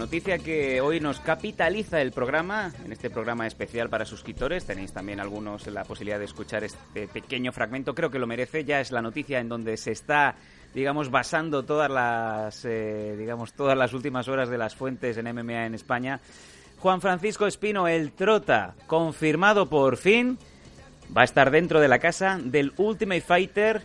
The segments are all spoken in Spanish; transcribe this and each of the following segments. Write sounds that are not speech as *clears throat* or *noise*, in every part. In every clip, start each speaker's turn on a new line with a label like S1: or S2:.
S1: noticia que hoy nos capitaliza el programa, en este programa especial para suscriptores, tenéis también algunos la posibilidad de escuchar este pequeño fragmento, creo que lo merece, ya es la noticia en donde se está digamos basando todas las eh, digamos todas las últimas horas de las fuentes en MMA en España. Juan Francisco Espino el Trota, confirmado por fin, va a estar dentro de la casa del Ultimate Fighter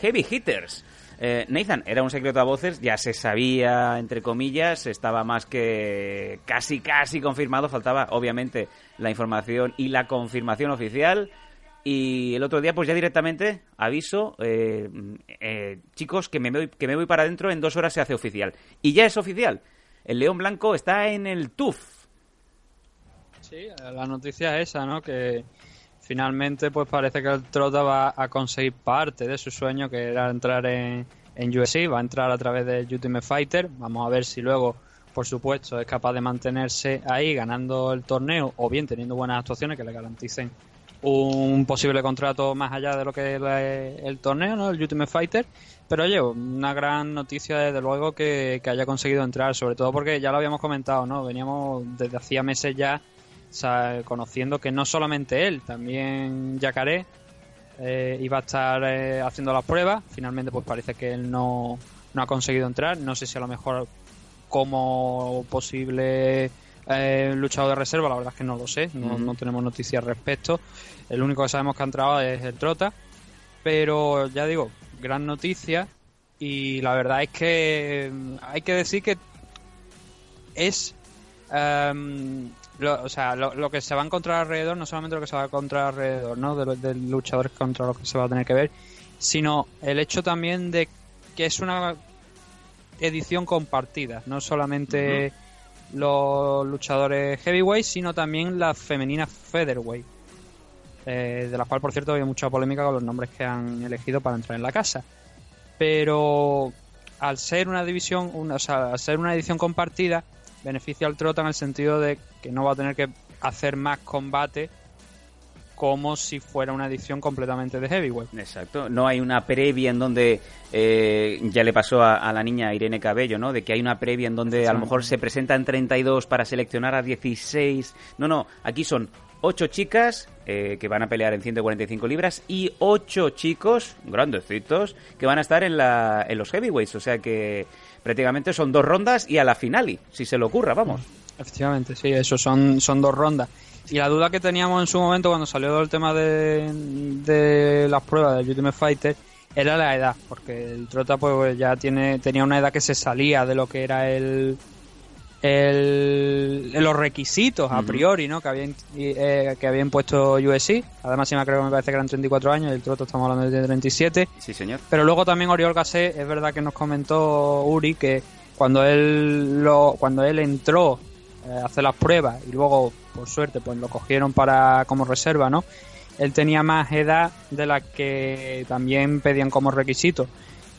S1: Heavy Hitters. Eh, Nathan, era un secreto a voces, ya se sabía, entre comillas, estaba más que casi, casi confirmado, faltaba obviamente la información y la confirmación oficial. Y el otro día, pues ya directamente aviso, eh, eh, chicos, que me, voy, que me voy para adentro, en dos horas se hace oficial. Y ya es oficial. El León Blanco está en el TUF.
S2: Sí, la noticia es esa, ¿no? Que finalmente pues parece que el Trota va a conseguir parte de su sueño que era entrar en, en UFC, va a entrar a través de Ultimate Fighter, vamos a ver si luego por supuesto es capaz de mantenerse ahí ganando el torneo o bien teniendo buenas actuaciones que le garanticen un posible contrato más allá de lo que es el torneo, ¿no? el Ultimate Fighter. Pero oye, una gran noticia desde luego que, que, haya conseguido entrar, sobre todo porque ya lo habíamos comentado, ¿no? Veníamos desde hacía meses ya conociendo que no solamente él, también Yacaré eh, iba a estar eh, haciendo las pruebas. Finalmente, pues parece que él no, no ha conseguido entrar. No sé si a lo mejor como posible eh, luchador de reserva, la verdad es que no lo sé, no, no tenemos noticias al respecto. El único que sabemos que ha entrado es el Trota, pero ya digo, gran noticia y la verdad es que hay que decir que es um, lo, o sea, lo, que se va a encontrar alrededor, no solamente lo que se va a encontrar alrededor, ¿no? De, de luchadores contra los que se va a tener que ver, sino el hecho también de que es una edición compartida, no solamente los luchadores heavyweight, sino también la femenina featherweight, eh, de la cual, por cierto, había mucha polémica con los nombres que han elegido para entrar en la casa. Pero al ser una división, una, o sea, al ser una edición compartida, beneficia al Trota en el sentido de que no va a tener que hacer más combate como si fuera una edición completamente de heavyweight.
S1: Exacto, no hay una previa en donde eh, ya le pasó a, la niña Irene Cabello, ¿no? De que hay una previa en donde a lo mejor se presentan 32 para seleccionar a 16. No, no, aquí son 8 chicas eh, que van a pelear en 145 libras y 8 chicos, grandecitos, que van a estar en, la, en los heavyweights. O sea que prácticamente son dos rondas y a la finale, si se le ocurra, vamos.
S2: Efectivamente, sí, eso son, son dos rondas. Y la duda que teníamos en su momento cuando salió el tema de, de las pruebas del Ultimate Fighter era la edad, porque el Trota pues ya tiene tenía una edad que se salía de lo que era el, el, los requisitos a priori ¿no? que habían eh, que habían puesto USC además si me creo que me parece que eran 34 años y el Trota estamos hablando de 37
S1: sí señor.
S2: Pero luego también Oriol Gasset es verdad que nos comentó Uri que cuando él lo cuando él entró eh, a hacer las pruebas y luego por suerte pues lo cogieron para como reserva no él tenía más edad de la que también pedían como requisito.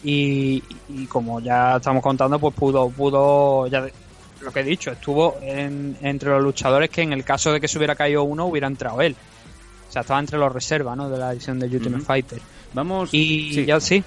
S2: Y, y como ya estamos contando pues pudo pudo ya lo que he dicho, estuvo entre los luchadores que en el caso de que se hubiera caído uno hubiera entrado él. O sea, estaba entre los reservas, ¿no? De la edición de Ultimate Fighter.
S1: Vamos.
S2: Y ya sí.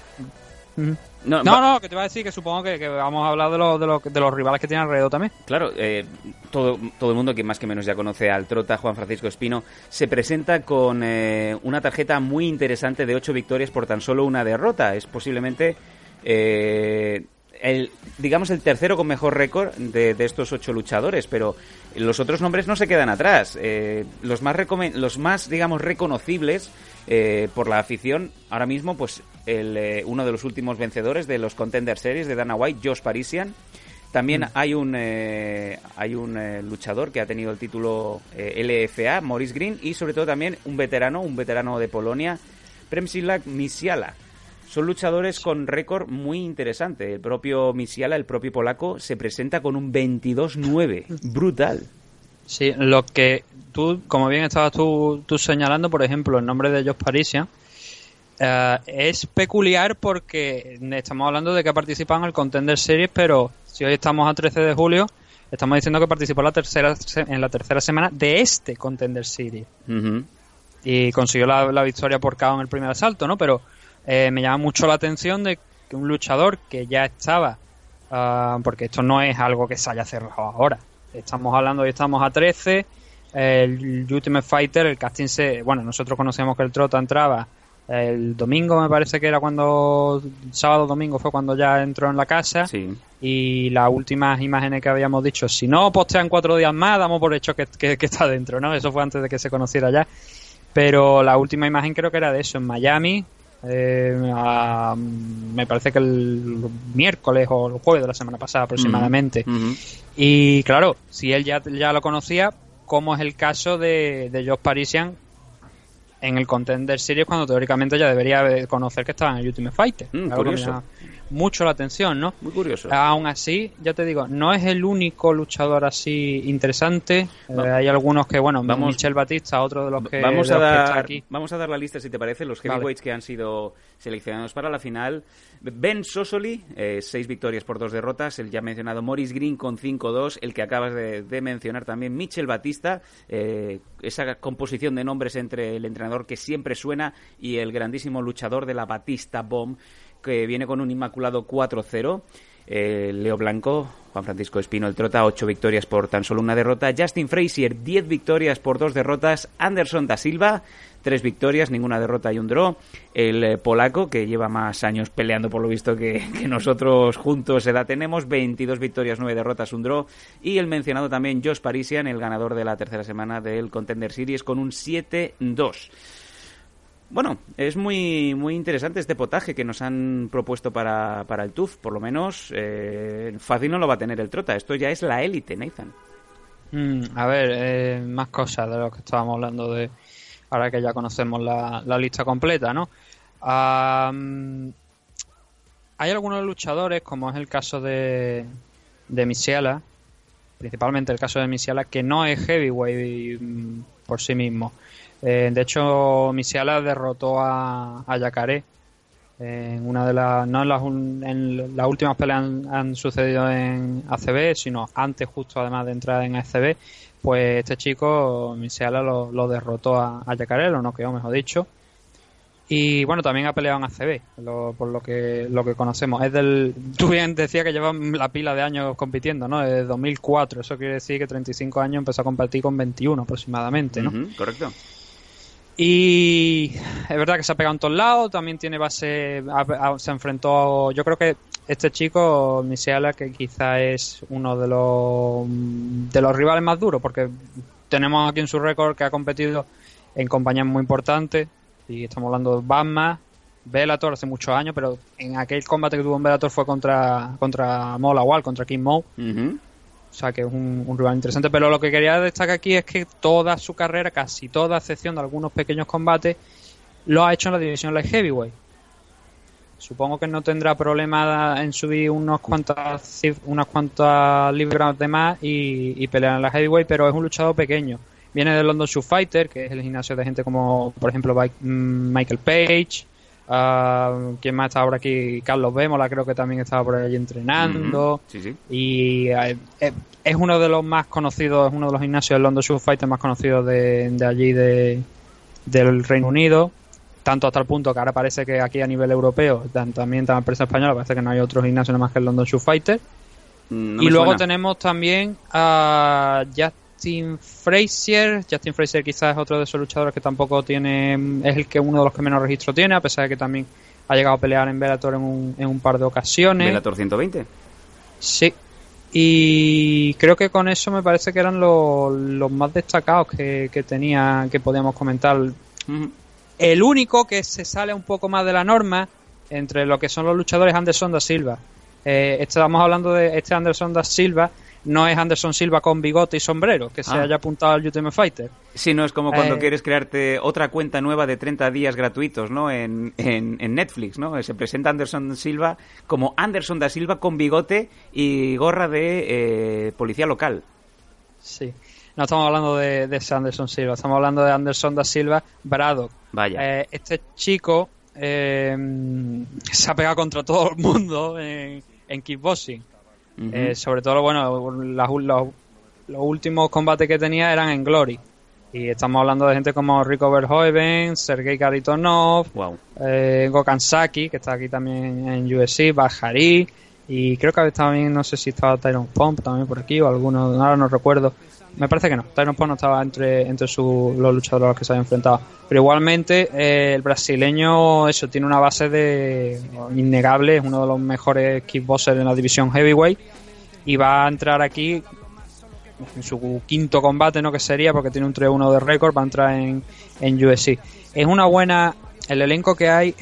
S2: No, no, que te iba a decir que supongo que, vamos a hablar de, lo, de, lo, de, los rivales que tiene alrededor también.
S1: Claro, eh, todo, todo el mundo que más que menos ya conoce al Trota, Juan Francisco Espino, se presenta con eh, una tarjeta muy interesante de ocho victorias por tan solo una derrota. Es posiblemente eh, el, digamos, el tercero con mejor récord de, estos ocho luchadores, pero los otros nombres no se quedan atrás. Eh, los, más los más, digamos, reconocibles eh, por la afición, ahora mismo, pues el, eh, uno de los últimos vencedores de los Contender Series de Dana White, Josh Parisian. También mm. hay un hay un luchador que ha tenido el título LFA, Maurice Green, y sobre todo también un veterano, un veterano de Polonia, Premsilak Misiala son luchadores con récord muy interesante. El propio Misiala, el propio polaco, se presenta con un 22-9. Brutal.
S2: Sí, lo que tú, como bien estabas tú, tú señalando, por ejemplo, el nombre de Josh Parisian, eh, es peculiar porque estamos hablando de que ha participado en el Contender Series, pero si hoy estamos a 13 de julio, estamos diciendo que participó la tercera, en la tercera semana de este Contender Series. Y consiguió la, la, victoria por KO en el primer asalto, ¿no? Pero eh, me llama mucho la atención de que un luchador que ya estaba ah, porque esto no es algo que se haya cerrado ahora. Estamos hablando, hoy estamos a 13, el Ultimate Fighter, el casting se... Bueno, nosotros conocemos que el Trota entraba el domingo, me parece que era cuando... Sábado, domingo fue cuando ya entró en la casa.
S1: Sí.
S2: Y las últimas imágenes que habíamos dicho, si no postean cuatro días más, damos por hecho que, que- que está dentro, ¿no? Eso fue antes de que se conociera ya. Pero la última imagen creo que era de eso, en Miami. Eh, a- me parece que el miércoles o el jueves de la semana pasada aproximadamente. Y claro, si él ya, ya lo conocía, como es el caso de, de Josh Parisian en el Contender Series cuando teóricamente ya debería de conocer que estaba en el Ultimate Fighter.
S1: Mm, curioso.
S2: Mucho la atención, ¿no?
S1: Muy curioso.
S2: Aún así, ya te digo, no es el único luchador así interesante.
S1: No.
S2: Eh, hay algunos que, bueno,
S1: Vamos-
S2: Michel Batista, otro de los que,
S1: vamos,
S2: de
S1: a
S2: los que está
S1: dar,
S2: aquí.
S1: vamos a dar la lista, si te parece, los
S2: Vale.
S1: heavyweights que han sido seleccionados para la final. Ben Sosoli, eh, seis victorias por dos derrotas. El ya mencionado Morris Green con 5-2. El que acabas de, de mencionar también, Michel Batista. eh, esa composición de nombres entre el entrenador que siempre suena y el grandísimo luchador de la Batista Bomb, que viene con un inmaculado 4-0. Eh, Leo Blanco, Juan Francisco Espino el Trota, 8 victorias por tan solo una derrota. Justin Frazier, 10 victorias por dos derrotas. Anderson da Silva, 3 victorias, ninguna derrota y un draw. El eh, polaco, que lleva más años peleando por lo visto que, *laughs* nosotros juntos edad tenemos, 22 victorias, 9 derrotas, un draw. Y el mencionado también Josh Parisian, el ganador de la tercera semana del Contender Series, con un 7-2. Bueno, es muy, muy interesante este potaje que nos han propuesto para, para el TUF. Por lo menos eh, fácil no lo va a tener el Trota. Esto ya es la élite, Nathan.
S2: Mm, a ver, eh, más cosas de lo que estábamos hablando de ahora que ya conocemos la, la lista completa, ¿no? Am, hay algunos luchadores, como es el caso de, de Misiala, principalmente el caso de Misiala, que no es heavyweight mm, por sí mismo. Eh, de hecho, Misiala derrotó a, a Yacaré en una de las no en las, en las últimas peleas han, sucedido en ACB sino antes justo además de entrar en ACB pues este chico Misiala lo, derrotó a, a Yacaré lo noqueó mejor dicho. Y bueno también ha peleado en ACB lo- por lo que lo que conocemos. Es del *laughs* tú bien decías que lleva la pila de años compitiendo no desde 2004 eso quiere decir que 35 años empezó a competir con 21 aproximadamente no
S1: correcto.
S2: Y es verdad que se ha pegado en todos lados, también tiene base, ha- se enfrentó, yo creo que este chico, Misiala, que quizá es uno de los, de los rivales más duros, porque tenemos aquí en su récord que ha competido en compañías muy importantes, y estamos hablando de Batman, Bellator hace muchos años, pero en aquel combate que tuvo en Bellator fue contra, contra Mola Wall, contra King Mo,
S1: Ujú.
S2: O sea que es un, un rival interesante. Pero lo que quería destacar aquí es que toda su carrera, casi toda, a excepción de algunos pequeños combates, lo ha hecho en la división light heavyweight. Supongo que no tendrá problema en subir unos cuantas unas cuantas libras de más y, y pelear en la heavyweight, pero es un luchador pequeño. Viene del London Shoot Fighter, que es el gimnasio de gente como, por ejemplo, mm, Michael Page. Ah, ¿Quién más está ahora aquí? Carlos Bémola, creo que también estaba por allí entrenando.
S1: Ujú. Sí, sí.
S2: Y eh, eh, es uno de los más conocidos, es uno de los gimnasios del London Shoot Fighter más conocidos de, de allí de, del Reino Unido. Tanto hasta el punto que ahora parece que aquí a nivel europeo, tan- también la empresa española, parece que no hay otro gimnasio nada más que el London Shoot Fighter.
S1: Mm, no
S2: y luego
S1: suena.
S2: tenemos también a Justin Frazier. Justin Frazier quizás es otro de esos luchadores que tampoco tiene, es el que uno de los que menos registro tiene, a pesar de que también ha llegado a pelear en Bellator en un, en un par de ocasiones.
S1: Bellator 120.
S2: Sí. Y creo que con eso me parece que eran los, los más destacados que, que tenía, que podíamos comentar. El único que se sale un poco más de la norma entre lo que son los luchadores Anderson da Silva. Eh, estamos hablando de este Anderson da Silva, no es Anderson Silva con bigote y sombrero, que se
S1: Ah.
S2: haya apuntado al Ultimate Fighter.
S1: Sí, no es como cuando
S2: Eh,
S1: quieres crearte otra cuenta nueva de 30 días gratuitos, ¿no? En, en, en Netflix, ¿no? Se presenta Anderson Silva como Anderson da Silva con bigote y gorra de eh, policía local.
S2: Sí. No estamos hablando de, de ese Anderson Silva, estamos hablando de Anderson da Silva Braddock.
S1: Vaya.
S2: Eh, este chico eh, se ha pegado contra todo el mundo en, en kickboxing. Eh, sobre todo, bueno, las- los, los últimos combates que tenía eran en Glory. Y estamos hablando de gente como Rico Verhoeven, Sergei Karitonov,
S1: Wow.
S2: eh, Saki, que está aquí también en USC, Bajari, Y creo que también, no sé si estaba Tyron Pump también por aquí o alguno, ahora no recuerdo. Me parece que no, Tyron no estaba entre, entre los luchadores a los que se había enfrentado. Pero igualmente, eh, el brasileño, eso, tiene una base de innegable, es uno de los mejores kickboxers en la división heavyweight. Y va a entrar aquí en su quinto combate, ¿no? Que sería, porque tiene un 3-1 de récord, va a entrar en, en USC. Es una buena. El elenco que hay,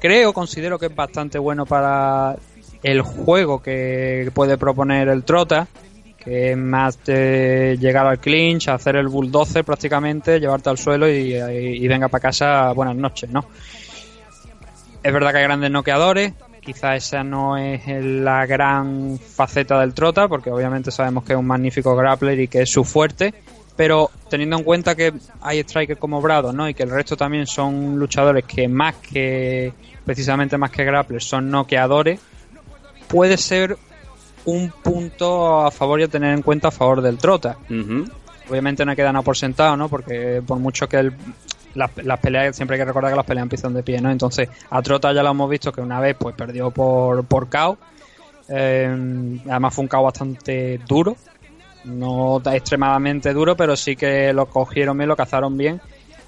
S2: creo, considero que es bastante bueno para el juego que puede proponer el Trota, que es más de llegar al clinch, hacer el bulldozer prácticamente, llevarte al suelo y, venga para casa buenas noches, ¿no? Es verdad que hay grandes noqueadores, quizá esa no es la gran faceta del Trota, porque obviamente sabemos que es un magnífico grappler y que es su fuerte, pero teniendo en cuenta que hay strikers como Brado, ¿no? Y que el resto también son luchadores que más que, precisamente más que grapplers, son noqueadores, puede ser un punto a favor y a tener en cuenta a favor del Trota. Obviamente no queda nada por sentado, ¿no? Porque por mucho que las, peleas, siempre hay que recordar que las peleas empiezan de pie, ¿no? Entonces, a Trota ya lo hemos visto que una vez pues perdió por, por KO. Eh, además fue un KO bastante duro. No extremadamente duro, pero sí que lo cogieron bien, lo cazaron bien.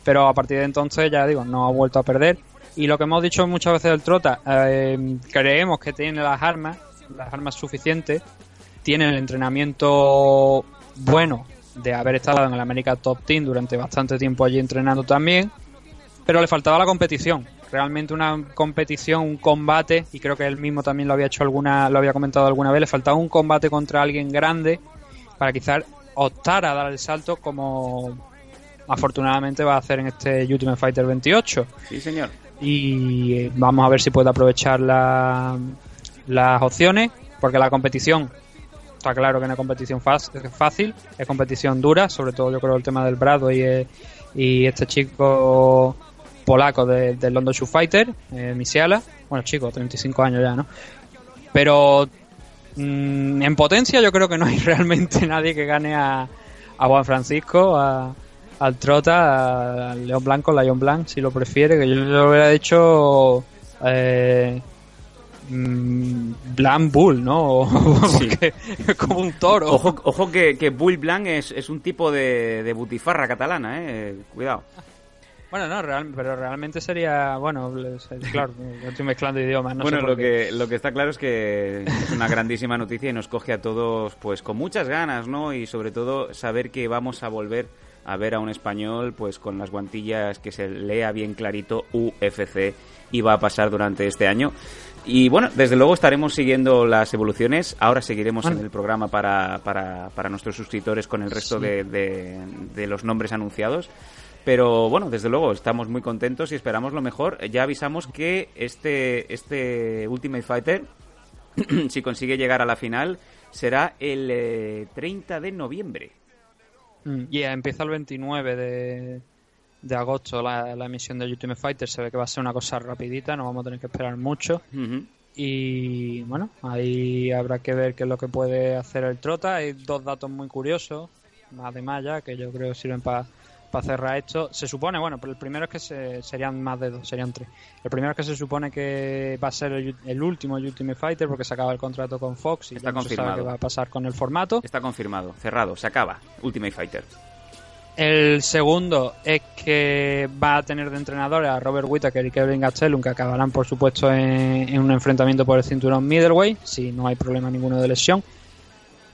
S2: Pero a partir de entonces, ya digo, no ha vuelto a perder. Y lo que hemos dicho muchas veces del Trota, eh, creemos que tiene las armas, las armas suficientes, tiene el entrenamiento bueno de haber estado en el América Top Team durante bastante tiempo allí entrenando también, pero le faltaba la competición. Realmente una competición, un combate, y creo que él mismo también lo había hecho alguna, lo había comentado alguna vez, le faltaba un combate contra alguien grande para quizás optar a dar el salto como afortunadamente va a hacer en este Ultimate Fighter 28.
S1: Sí, señor
S2: y vamos a ver si puede aprovechar las opciones, porque la competición, está claro que no es competición fácil, es competición dura, sobre todo yo creo el tema del Brado y, eh, y este chico polaco del de London Shoe Fighter, eh, Misiala, bueno chico, 35 años ya, ¿no? Pero mm, en potencia yo creo que no hay *laughs* realmente nadie que gane a, a Juan Francisco, a, al Trota, al León Blanco, Lion Blanc, si lo prefiere, que yo lo hubiera dicho eh, Blanc Bull, ¿no? *laughs* *laughs* como un toro.
S1: Ojo, ojo que, que Bull Blanc es, es un tipo de, de butifarra catalana, ¿eh? Cuidado.
S2: Bueno, no, pero realmente sería, bueno, claro, *laughs* estoy mezclando idiomas. No
S1: bueno, lo que, lo que está claro es que es una grandísima noticia y nos coge a todos pues con muchas ganas, ¿no? Y sobre todo saber que vamos a volver a ver a un español pues con las guantillas que se lea bien clarito UFC y va a pasar durante este año. Y bueno, desde luego estaremos siguiendo las evoluciones. Ahora seguiremos en el programa para, para, para, nuestros suscriptores con el resto de, de, los nombres anunciados. Pero bueno, desde luego estamos muy contentos y esperamos lo mejor. Ya avisamos que este, este Ultimate Fighter, *clears throat* si consigue llegar a la final, será el 30 eh, de noviembre.
S2: Mm, y empieza el 29 de, de agosto la, emisión de Ultimate Fighter. Se ve que va a ser una cosa rapidita, no vamos a tener que esperar mucho. Y bueno, ahí habrá que ver qué es lo que puede hacer el Trota. Hay dos datos muy curiosos, más de Maya, que yo creo que sirven para para cerrar esto. Se supone, bueno, pero el primero es que se, serían más de dos, serían tres. El primero es que se supone que va a ser el, último Ultimate Fighter porque se acaba el contrato con Fox y
S1: Está confirmado.
S2: qué va a pasar con el formato.
S1: Está confirmado, cerrado, se acaba Ultimate Fighter.
S2: El segundo es que va a tener de entrenadores a Robert Whittaker y Kevin Gastelum, que acabarán, por supuesto, en, en, un enfrentamiento por el cinturón middleweight, si no hay problema ninguno de lesión.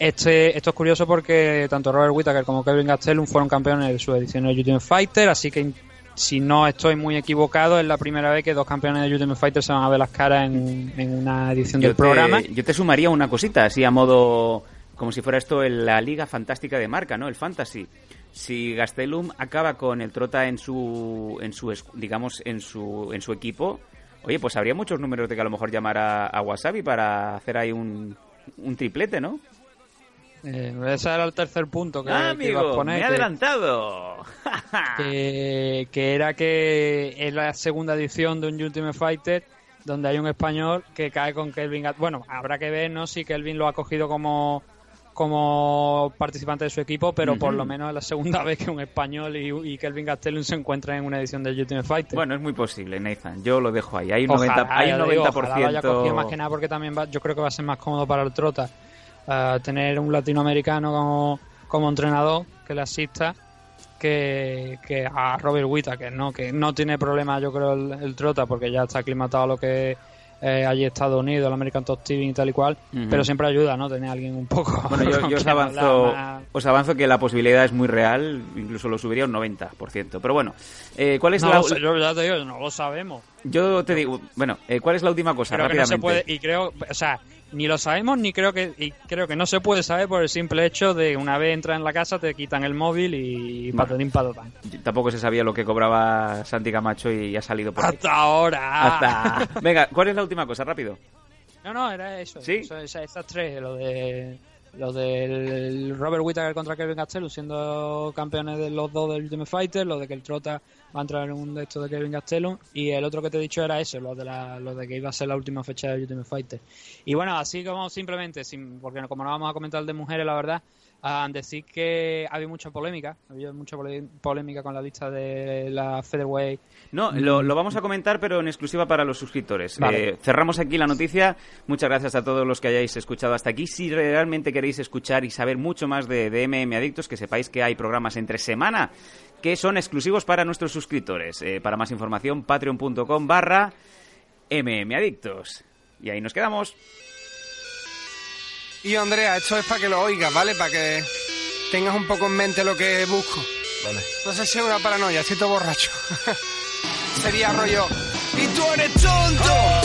S2: Este, esto es curioso porque tanto Robert Whittaker como Kevin Gastelum fueron campeones de su edición de Ultimate Fighter, así que si no estoy muy equivocado, es la primera vez que dos campeones de Ultimate Fighter se van a ver las caras en, una edición del programa.
S1: Yo te sumaría una cosita, así a modo como si fuera esto en la liga fantástica de marca, ¿no? El fantasy. Si Gastelum acaba con el Trota en su, en su digamos, en su, en su equipo, oye, pues habría muchos números de que a lo mejor llamar a, a Wasabi para hacer ahí un, un triplete, ¿no?
S2: Eh, ese era el tercer punto que,
S1: ah, iba a poner. Me he adelantado. *laughs*
S2: que, era que es la segunda edición de un Ultimate Fighter donde hay un español que cae con Kelvin. Bueno, habrá que ver ¿no? si Kelvin lo ha cogido como, como participante de su equipo, pero por lo menos es la segunda vez que un español y, Kelvin Gastelum se encuentran en una edición del Ultimate Fighter.
S1: Bueno, es muy posible, Nathan. Yo lo dejo ahí. Hay un 90%. Hay un 90%...
S2: más que nada porque también yo creo que va a ser más cómodo para el Trota uh, tener un latinoamericano como, como entrenador que le asista que, que a Robert Wita, que no, que no tiene problema yo creo el, Trota porque ya está aclimatado a lo que eh, allí Estados Unidos, el American Top Team y tal y cual, pero siempre ayuda, ¿no? Tener a alguien un poco... *laughs*
S1: Bueno, yo, *laughs* os, avanzo, os avanzo que la posibilidad es muy real, incluso lo subiría un 90%. Pero bueno, eh, ¿cuál es la...?
S2: yo ya te digo, no lo sabemos.
S1: Yo te digo, bueno, eh, ¿cuál es la última cosa? rápidamente.
S2: se puede, y creo, o sea, ni lo sabemos ni creo que y creo que no se puede saber por el simple hecho de una vez entras en la casa te quitan el móvil y patatín patatán.
S1: Tampoco se sabía lo que cobraba Santi Camacho y ha salido por
S2: Hasta ahora.
S1: Hasta. Venga, ¿cuál es la última cosa? Rápido.
S2: No, no, era eso. ¿Sí? esas tres, lo de lo del Robert Whittaker contra Kevin Gastelum siendo campeones de los dos del Ultimate Fighter, lo de que el Trota va a entrar en un de estos de Kevin Gastelum y el otro que te he dicho era eso, lo de, la, lo de que iba a ser la última fecha del Ultimate Fighter. Y bueno, así como simplemente, sin, porque como no vamos a comentar de mujeres, la verdad, a decir que había mucha polémica, había mucha polémica con la lista de la Featherweight.
S1: No, lo, vamos a comentar, pero en exclusiva para los suscriptores. Eh, cerramos aquí la noticia. Muchas gracias a todos los que hayáis escuchado hasta aquí. Si realmente queréis escuchar y saber mucho más de, de MM Adictos, que sepáis que hay programas entre semana que son exclusivos para nuestros suscriptores. Eh, para más información, patreon.com barra mmadictos. Y ahí nos quedamos.
S3: Y Andrea, esto es para que lo oigas, ¿vale? Para que tengas un poco en mente lo que busco. Vale. No sé si es una paranoia, estoy todo borracho. *laughs* Sería rollo. ¡Y tú eres tonto!